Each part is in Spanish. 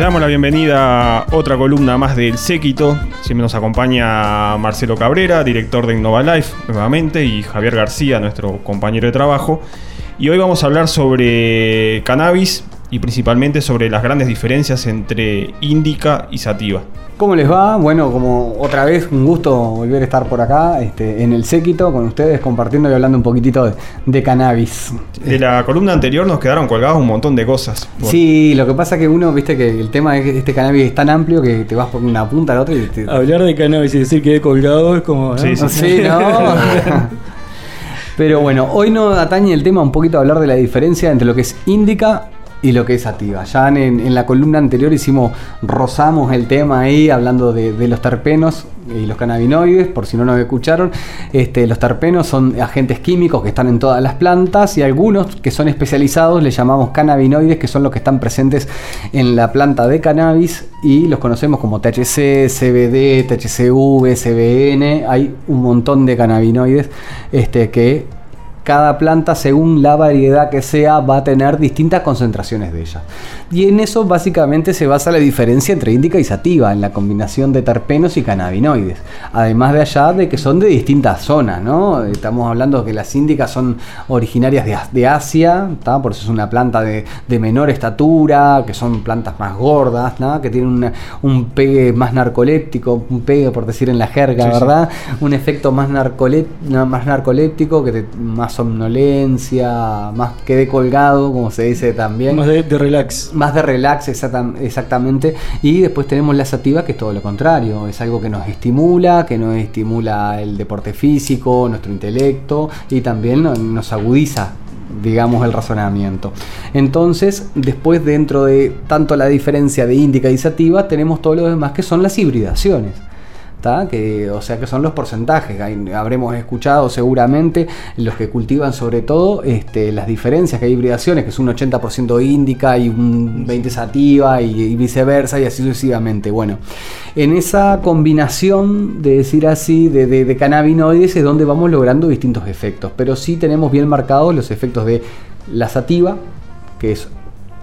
Damos la bienvenida a otra columna más del Séquito. Siempre nos acompaña Marcelo Cabrera, director de Innova Life, nuevamente, y Javier García, nuestro compañero de trabajo. Y hoy vamos a hablar sobre cannabis y principalmente sobre las grandes diferencias entre índica y sativa. ¿Cómo les va? Bueno, como otra vez, un gusto volver a estar por acá, este, en el séquito, con ustedes, compartiendo y hablando un poquitito de, de cannabis. De la columna anterior nos quedaron colgados un montón de cosas. Sí, lo que pasa es que uno, viste que el tema de este cannabis es tan amplio que te vas por una punta a la otra y te... Hablar de cannabis y decir que he colgado es como... ¿no? Sí, sí. Sí, ¿no? Pero bueno, hoy nos atañe el tema un poquito a hablar de la diferencia entre lo que es índica y lo que es sativa. Ya en, la columna anterior hicimos, rozamos el tema ahí hablando de, los terpenos y los cannabinoides, por si no nos escucharon. Este, los terpenos son agentes químicos que están en todas las plantas y algunos que son especializados le llamamos cannabinoides, que son los que están presentes en la planta de cannabis y los conocemos como THC, CBD, THCV, CBN. Hay un montón de cannabinoides este, que cada planta, según la variedad que sea, va a tener distintas concentraciones de ellas. Y en eso básicamente se basa la diferencia entre índica y sativa, en la combinación de terpenos y cannabinoides. Además de allá de que son de distintas zonas, ¿no? Estamos hablando de que las índicas son originarias de, de Asia, ¿tá? por eso es una planta de, de, menor estatura, que son plantas más gordas, que tienen una, un pegue más narcoléptico, un pegue por decir en la jerga, sí, ¿verdad? Sí. Un efecto más, narcolép, más narcoléptico, que te, más somnolencia, más quede colgado, como se dice también. Más de, de relax. Más de relax, exactamente. Y después tenemos la sativa, que es todo lo contrario. Es algo que nos estimula, que nos estimula el deporte físico, nuestro intelecto y también nos agudiza digamos, el razonamiento. Entonces, después dentro de tanto la diferencia de índica y sativa, tenemos todo lo demás que son las hibridaciones. Que, o sea que son los porcentajes. Habremos escuchado seguramente los que cultivan sobre todo este, las diferencias que hay hibridaciones, que es un 80% índica y un 20% sativa y, viceversa y así sucesivamente. Bueno, en esa combinación de decir así de, de, de cannabinoides es donde vamos logrando distintos efectos, pero sí tenemos bien marcados los efectos de la sativa, que es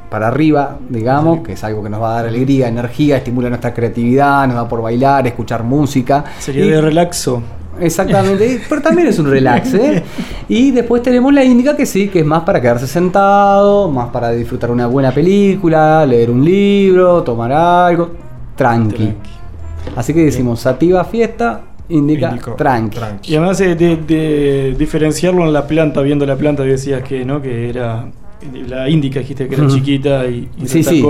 para arriba, digamos, que es algo que nos va a dar alegría, energía, estimula nuestra creatividad, nos da por bailar, escuchar música. Sería y, de relaxo. Exactamente, pero también es un relax, ¿eh? Y después tenemos la índica que sí, que es más para quedarse sentado, más para disfrutar una buena película, leer un libro, tomar algo, tranqui. tranqui. Así que decimos sativa fiesta, indica Indico, tranqui. tranqui. Y además de, de, de, diferenciarlo en la planta, viendo la planta decías que no, que era la índica dijiste que era uh -huh. chiquita y, y sí, sí.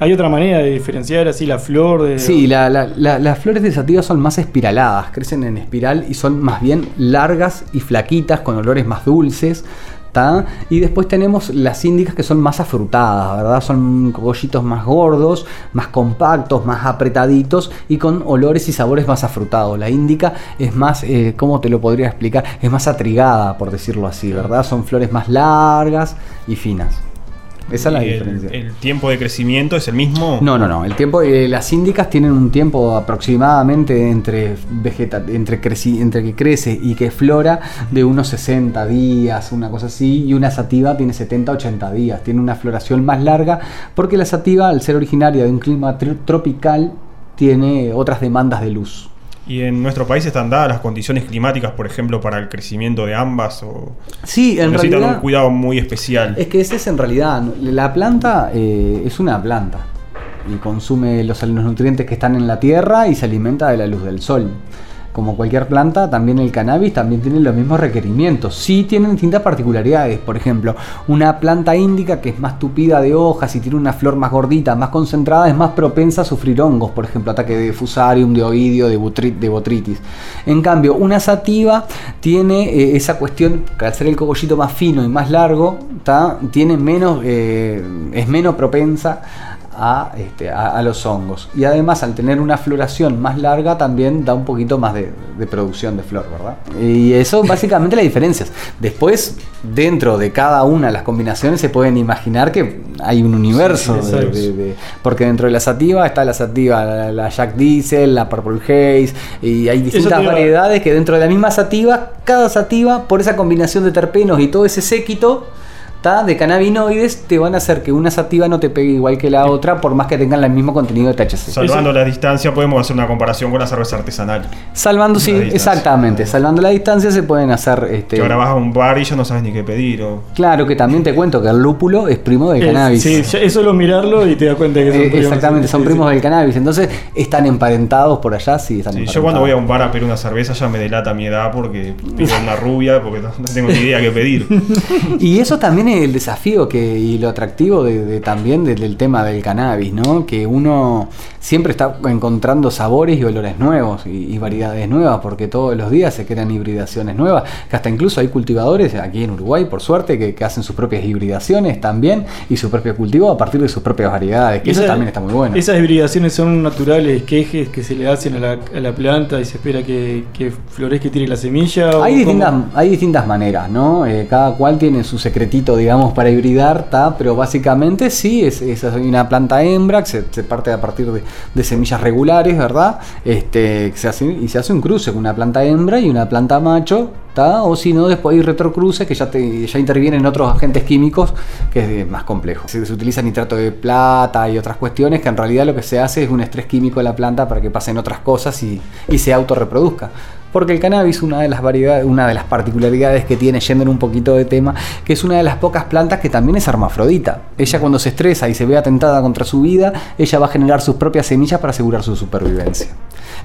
¿Hay otra manera de diferenciar así la flor? De... Sí, la, la, la, las flores de sativa son más espiraladas, crecen en espiral y son más bien largas y flaquitas, con olores más dulces. Y después tenemos las índicas que son más afrutadas, ¿verdad? Son cogollitos más gordos, más compactos, más apretaditos y con olores y sabores más afrutados. La índica es más, eh, ¿cómo te lo podría explicar? Es más atrigada, por decirlo así, ¿verdad? Son flores más largas y finas. Esa es la el, diferencia. ¿El tiempo de crecimiento es el mismo? No, no, no. El tiempo, eh, las índicas tienen un tiempo aproximadamente entre, vegeta, entre, creci, entre que crece y que flora de unos 60 días, una cosa así, y una sativa tiene 70, 80 días. Tiene una floración más larga porque la sativa, al ser originaria de un clima tropical, tiene otras demandas de luz. ¿Y en nuestro país están dadas las condiciones climáticas, por ejemplo, para el crecimiento de ambas? O sí, en necesitan realidad, un cuidado muy especial. Es que ese es en realidad. La planta eh, es una planta y consume los, los nutrientes que están en la tierra y se alimenta de la luz del sol como cualquier planta, también el cannabis también tiene los mismos requerimientos. Sí tienen distintas particularidades. Por ejemplo, una planta índica que es más tupida de hojas y tiene una flor más gordita, más concentrada, es más propensa a sufrir hongos, por ejemplo, ataque de fusarium, de oidio, de, botritis. En cambio, una sativa tiene eh, esa cuestión, que al ser el cogollito más fino y más largo, tiene menos, eh, es menos propensa a, este, a, a, los hongos. Y además al tener una floración más larga también da un poquito más de, de producción de flor, ¿verdad? Y eso básicamente las diferencias. Después, dentro de cada una de las combinaciones se pueden imaginar que hay un universo. Sí, de, de, porque dentro de la sativa está la sativa, la, la Jack Diesel, la Purple Haze, y hay distintas variedades que dentro de la misma sativa, cada sativa, por esa combinación de terpenos y todo ese séquito, ta, de cannabinoides te van a hacer que una sativa no te pegue igual que la otra, por más que tengan el mismo contenido de THC. Salvando la distancia, podemos hacer una comparación con la cerveza artesanal. Salvando, sí, exactamente. Salvando la distancia se pueden hacer. Este, Que ahora vas a un bar y ya no sabes ni qué pedir. O... Claro que también te cuento que el lúpulo es primo del cannabis. Sí, es solo mirarlo y te das cuenta que son Eh, primos. exactamente, son primos sí. del cannabis. Entonces, están emparentados por allá, sí, están Sí, yo cuando voy a un bar a pedir una cerveza ya me delata mi edad porque pido una rubia porque no no tengo ni idea qué pedir. Y eso también el desafío que, y lo atractivo de, de también del, del tema del cannabis, ¿no? Que uno siempre está encontrando sabores y olores nuevos y, y variedades nuevas, porque todos los días se crean hibridaciones nuevas, que hasta incluso hay cultivadores aquí en Uruguay, por suerte, que, que hacen sus propias hibridaciones también y su propio cultivo a partir de sus propias variedades, que eso también está muy bueno. Esas hibridaciones son naturales, quejes que se le hacen a la, a la planta y se espera que, que florezca y tire la semilla. Hay distintas, hay distintas maneras, ¿no? Eh, cada cual tiene su secretito, digamos, para hibridar, ¿ta? pero básicamente sí, es, es una planta hembra que se, parte a partir de, de semillas regulares, ¿verdad? Este, se hace, y se hace un cruce con una planta hembra y una planta macho, ¿ta? o si no, después hay retrocruces que ya, te, ya intervienen otros agentes químicos, que es más complejo. Se, utiliza nitrato de plata y otras cuestiones que en realidad lo que se hace es un estrés químico a la planta para que pasen otras cosas y, y se autorreproduzca. Porque el cannabis, una de las variedades, una de las particularidades que tiene, yendo en un poquito de tema, que es una de las pocas plantas que también es hermafrodita. Ella cuando se estresa y se ve atentada contra su vida, ella va a generar sus propias semillas para asegurar su supervivencia.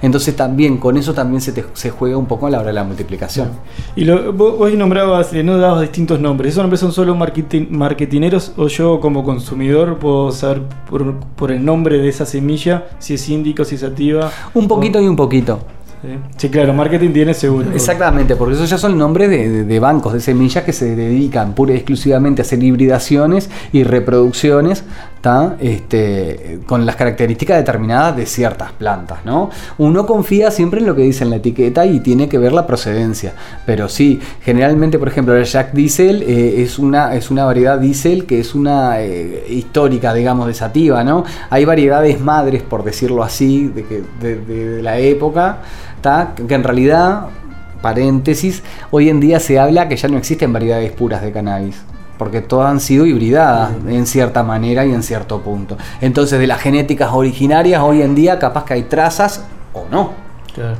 Entonces también, con eso también se, te- se juega un poco a la hora de la multiplicación. Y lo, vos, vos nombrabas, eh, no dabas distintos nombres. ¿Esos nombres son solo marketing- marketineros o yo como consumidor puedo saber por, por el nombre de esa semilla si es índico, si es sativa? Un poquito y un poquito. Sí. Claro, marketing tiene seguro. Exactamente, porque esos ya son nombres de bancos de semillas que se dedican pura y exclusivamente a hacer hibridaciones y reproducciones Este, con las características determinadas de ciertas plantas. ¿no? Uno confía siempre en lo que dice en la etiqueta y tiene que ver la procedencia. Pero sí, generalmente, por ejemplo, el Jack Diesel eh, es, una, es una variedad Diesel que es una eh, histórica, digamos, de sativa. ¿no? Hay variedades madres, por decirlo así, de, que- de- la época, que en realidad paréntesis, hoy en día se habla que ya no existen variedades puras de cannabis. Porque todas han sido hibridadas en cierta manera y en cierto punto. Entonces, de las genéticas originarias, hoy en día capaz que hay trazas o no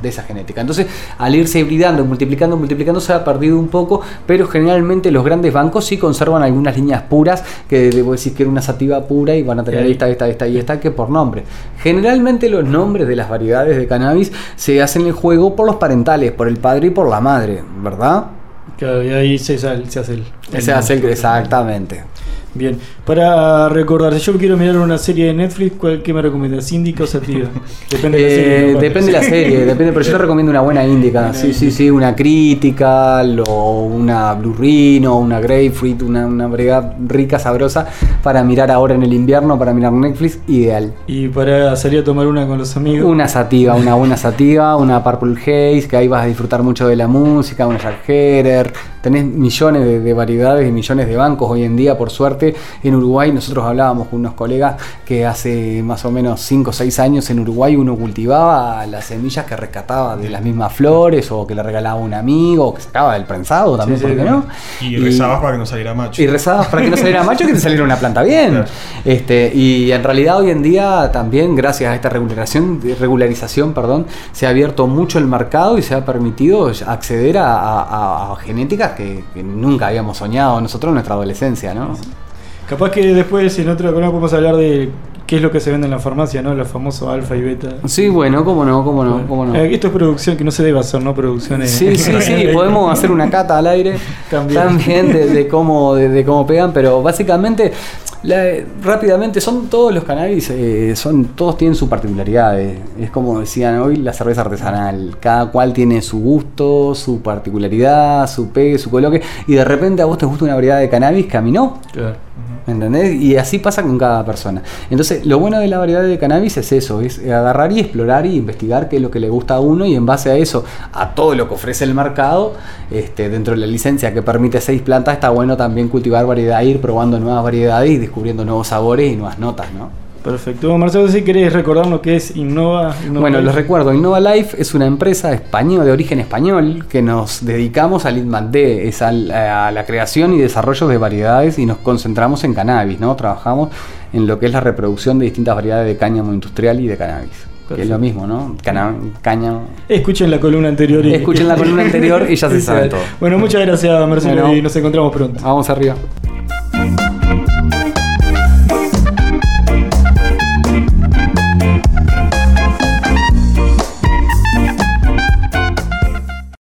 de esa genética. Entonces, al irse hibridando, multiplicando, multiplicando, se ha perdido un poco, pero generalmente los grandes bancos sí conservan algunas líneas puras, que debo decir que era una sativa pura y van a tener esta, esta, esta y esta, que por nombre. Generalmente los nombres de las variedades de cannabis se hacen el juego por los parentales, por el padre y por la madre, ¿verdad? Claro, y ahí se, sal- se hace el. Se hace el, exactamente. Bien, para recordar, si yo quiero mirar una serie de Netflix, ¿cuál, ¿qué me recomiendas? ¿Índica o sativa? Depende de la serie. Eh, depende de la serie, depende, pero yo te recomiendo una buena índica. Sí, sí, sí, una Critical o una Blue Rhino, una Grapefruit, una, una variedad rica, sabrosa para mirar ahora en el invierno, para mirar Netflix, ideal. Y para salir a tomar una con los amigos. Una sativa, una buena sativa, una Purple Haze, que ahí vas a disfrutar mucho de la música, una Jack Herer. Tenés millones de, de variedades y millones de bancos hoy en día, por suerte. En Uruguay nosotros hablábamos con unos colegas que hace más o menos 5 o 6 años en Uruguay uno cultivaba las semillas que rescataba de las mismas flores o que le regalaba un amigo o que sacaba del prensado también, Sí, ¿por sí, qué no? Y rezabas para que no saliera macho. Y rezabas para que no saliera macho y que te saliera una planta bien. Claro. Este, y en realidad hoy en día también, gracias a esta regularización, regularización perdón, se ha abierto mucho el mercado y se ha permitido acceder a, a- a genéticas que, que nunca habíamos soñado nosotros en nuestra adolescencia, ¿no? Capaz que después en otra columna podemos hablar de qué es lo que se vende en la farmacia, ¿no? Los famosos alfa y beta. Sí, bueno, cómo no, cómo no, cómo no. Eh, esto es producción que no se debe hacer, ¿no? Producciones. Sí, sí, sí, podemos hacer una cata al aire También. también, de, de cómo, de, de cómo pegan, pero básicamente, la- rápidamente, son todos los cannabis, eh, son, todos tienen sus particularidades. Es como decían hoy, la cerveza artesanal. Cada cual tiene su gusto, su particularidad, su pegue, su coloque, y de repente a vos te gusta una variedad de cannabis mí no. Claro. ¿Me entendés? Y así pasa con cada persona. Entonces, lo bueno de la variedad de cannabis es eso, es agarrar y explorar y investigar qué es lo que le gusta a uno y en base a eso, a todo lo que ofrece el mercado, este, dentro de la licencia que permite seis plantas, está bueno también cultivar variedad, ir probando nuevas variedades y descubriendo nuevos sabores y nuevas notas, ¿no? Perfecto. Marcelo, si querés recordarnos qué es Innova. Innova Bueno, Life. les recuerdo, Innova Life es una empresa española de origen español que nos dedicamos al INMAD, es al- a la creación y desarrollo de variedades y nos concentramos en cannabis, ¿no? Trabajamos en lo que es la reproducción de distintas variedades de cáñamo industrial y de cannabis. Que es lo mismo, ¿no? Cana- cáñamo. Escuchen la columna anterior. y- Escuchen la columna anterior y ya se saben todo. Bueno, muchas gracias, Marcelo, Bueno. y nos encontramos pronto. Vamos arriba.